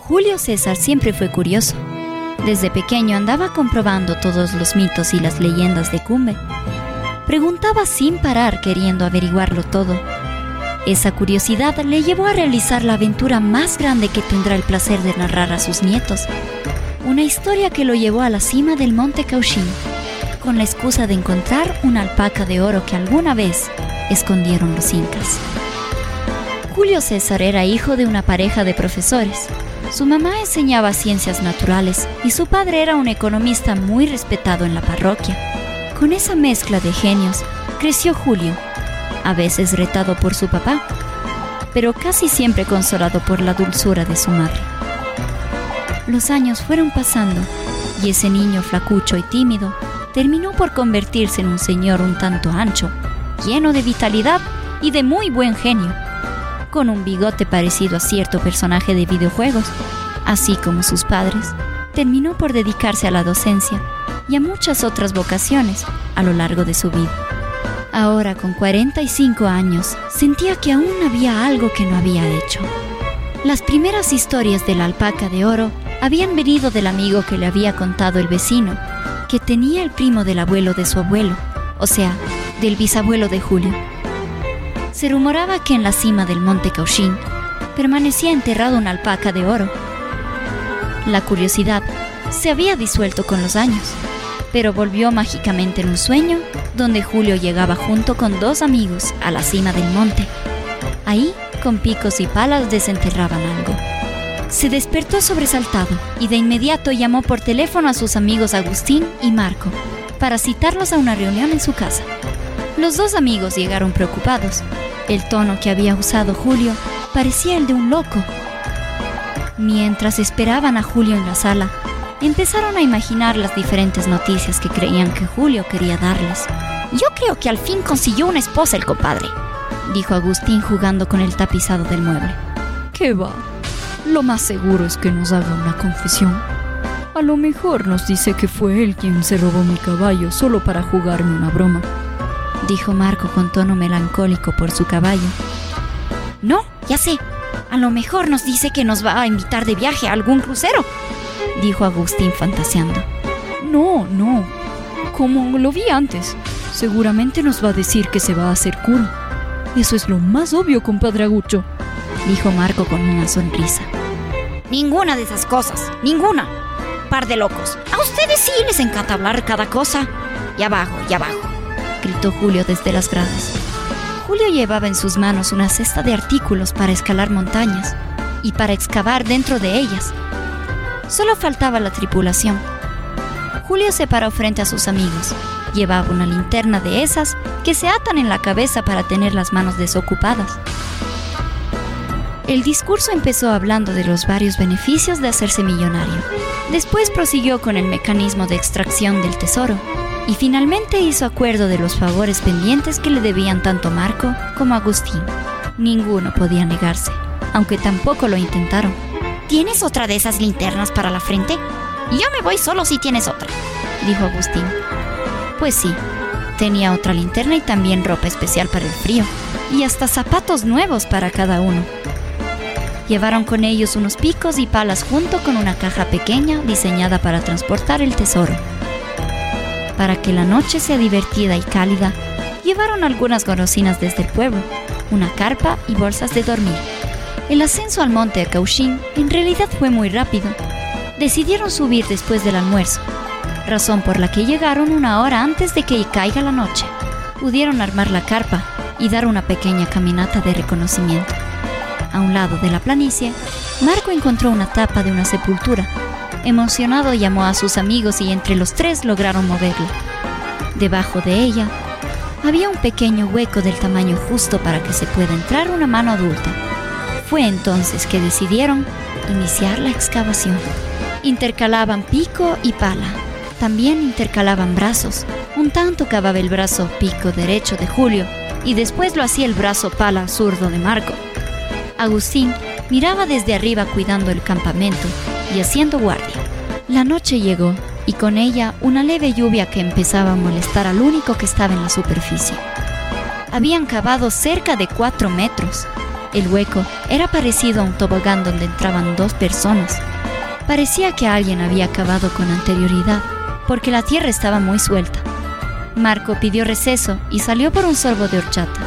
Julio César siempre fue curioso. Desde pequeño andaba comprobando todos los mitos y las leyendas de Cumbe. Preguntaba sin parar queriendo averiguarlo todo. Esa curiosidad le llevó a realizar la aventura más grande que tendrá el placer de narrar a sus nietos. Una historia que lo llevó a la cima del monte Cauchin, con la excusa de encontrar una alpaca de oro que alguna vez escondieron los incas. Julio César era hijo de una pareja de profesores. Su mamá enseñaba ciencias naturales y su padre era un economista muy respetado en la parroquia. Con esa mezcla de genios, creció Julio, a veces retado por su papá, pero casi siempre consolado por la dulzura de su madre. Los años fueron pasando y ese niño flacucho y tímido terminó por convertirse en un señor un tanto ancho, lleno de vitalidad y de muy buen genio, con un bigote parecido a cierto personaje de videojuegos, así como sus padres, terminó por dedicarse a la docencia y a muchas otras vocaciones a lo largo de su vida. Ahora, con 45 años, sentía que aún había algo que no había hecho. Las primeras historias de la alpaca de oro habían venido del amigo que le había contado el vecino, que tenía el primo del abuelo de su abuelo, o sea, del bisabuelo de Julio. Se rumoraba que en la cima del monte Cauchin permanecía enterrado una alpaca de oro. La curiosidad se había disuelto con los años, pero volvió mágicamente en un sueño donde Julio llegaba junto con dos amigos a la cima del monte. Ahí, con picos y palas, desenterraban algo. Se despertó sobresaltado y de inmediato llamó por teléfono a sus amigos Agustín y Marco para citarlos a una reunión en su casa. Los dos amigos llegaron preocupados. El tono que había usado Julio parecía el de un loco. Mientras esperaban a Julio en la sala, empezaron a imaginar las diferentes noticias que creían que Julio quería darles. Yo creo que al fin consiguió una esposa el compadre, dijo Agustín jugando con el tapizado del mueble. ¿Qué va? Lo más seguro es que nos haga una confesión. A lo mejor nos dice que fue él quien se robó mi caballo solo para jugarme una broma, dijo Marco con tono melancólico por su caballo. No, ya sé. A lo mejor nos dice que nos va a invitar de viaje a algún crucero, dijo Agustín fantaseando. No, no. Como lo vi antes, seguramente nos va a decir que se va a hacer cura. Eso es lo más obvio, compadre Agucho, dijo Marco con una sonrisa. Ninguna de esas cosas, ninguna. Par de locos. A ustedes sí les encanta hablar cada cosa. Y abajo, y abajo, gritó Julio desde las gradas. Julio llevaba en sus manos una cesta de artículos para escalar montañas y para excavar dentro de ellas. Solo faltaba la tripulación. Julio se paró frente a sus amigos. Llevaba una linterna de esas que se atan en la cabeza para tener las manos desocupadas. El discurso empezó hablando de los varios beneficios de hacerse millonario. Después prosiguió con el mecanismo de extracción del tesoro y finalmente hizo acuerdo de los favores pendientes que le debían tanto Marco como Agustín. Ninguno podía negarse, aunque tampoco lo intentaron. ¿Tienes otra de esas linternas para la frente? Yo me voy solo si tienes otra, dijo Agustín. Pues sí, tenía otra linterna y también ropa especial para el frío, y hasta zapatos nuevos para cada uno. Llevaron con ellos unos picos y palas junto con una caja pequeña diseñada para transportar el tesoro. Para que la noche sea divertida y cálida, llevaron algunas golosinas desde el pueblo, una carpa y bolsas de dormir. El ascenso al monte de Cauchin en realidad fue muy rápido. Decidieron subir después del almuerzo, razón por la que llegaron una hora antes de que caiga la noche. Pudieron armar la carpa y dar una pequeña caminata de reconocimiento. A un lado de la planicie, Marco encontró una tapa de una sepultura. Emocionado llamó a sus amigos y entre los tres lograron moverla. Debajo de ella había un pequeño hueco del tamaño justo para que se pueda entrar una mano adulta. Fue entonces que decidieron iniciar la excavación. Intercalaban pico y pala. También intercalaban brazos. Un tanto cavaba el brazo pico derecho de Julio y después lo hacía el brazo pala zurdo de Marco. Agustín miraba desde arriba cuidando el campamento y haciendo guardia. La noche llegó y con ella una leve lluvia que empezaba a molestar al único que estaba en la superficie. Habían cavado cerca de cuatro metros El hueco era parecido a un tobogán donde entraban dos personas. Parecía que alguien había acabado con anterioridad, porque la tierra estaba muy suelta. Marco pidió receso y salió por un sorbo de horchata.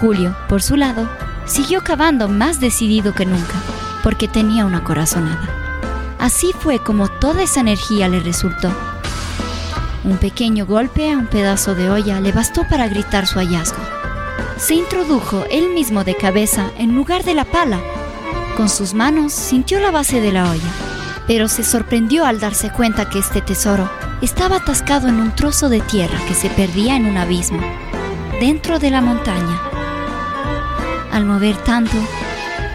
Julio, por su lado, siguió cavando más decidido que nunca, porque tenía una corazonada. Así fue como toda esa energía le resultó. Un pequeño golpe a un pedazo de olla le bastó para gritar su hallazgo. Se introdujo él mismo de cabeza en lugar de la pala. Con sus manos sintió la base de la olla, pero se sorprendió al darse cuenta que este tesoro estaba atascado en un trozo de tierra que se perdía en un abismo, dentro de la montaña. Al mover tanto,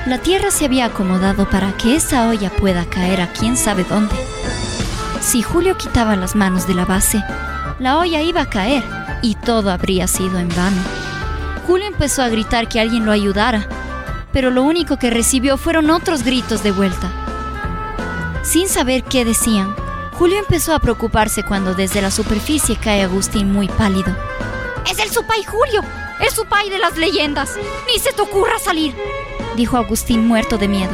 la tierra se había acomodado para que esa olla pueda caer a quién sabe dónde. Si Julio quitaba las manos de la base, la olla iba a caer y todo habría sido en vano. Julio empezó a gritar que alguien lo ayudara, pero lo único que recibió fueron otros gritos de vuelta. Sin saber qué decían, Julio empezó a preocuparse cuando desde la superficie cae Agustín muy pálido. ¡Es el Supay Julio! ¡El Supay de las leyendas! ¡Ni se te ocurra salir! Dijo Agustín muerto de miedo.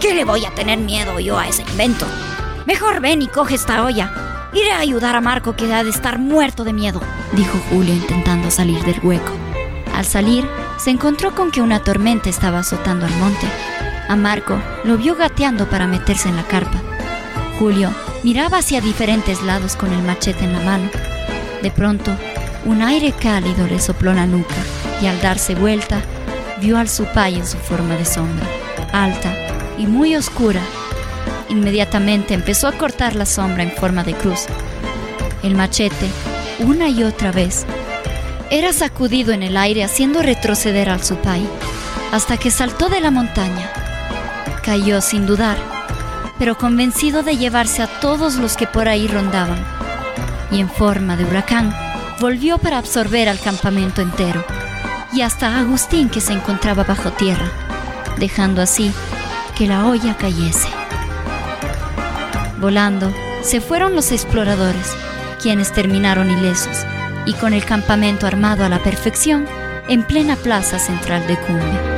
¿Qué le voy a tener miedo yo a ese invento? Mejor ven y coge esta olla. Iré a ayudar a Marco que ha de estar muerto de miedo, dijo Julio intentando salir del hueco. Al salir, se encontró con que una tormenta estaba azotando al monte. A Marco lo vio gateando para meterse en la carpa. Julio miraba hacia diferentes lados con el machete en la mano. De pronto, un aire cálido le sopló la nuca y al darse vuelta, vio al supay en su forma de sombra, alta y muy oscura. Inmediatamente empezó a cortar la sombra en forma de cruz. El machete, una y otra vez, era sacudido en el aire haciendo retroceder al supay, hasta que saltó de la montaña. Cayó sin dudar, pero convencido de llevarse a todos los que por ahí rondaban, y en forma de huracán volvió para absorber al campamento entero, y hasta Agustín que se encontraba bajo tierra, dejando así que la olla cayese. Volando, se fueron los exploradores, quienes terminaron ilesos, y con el campamento armado a la perfección en plena plaza central de Cumbe.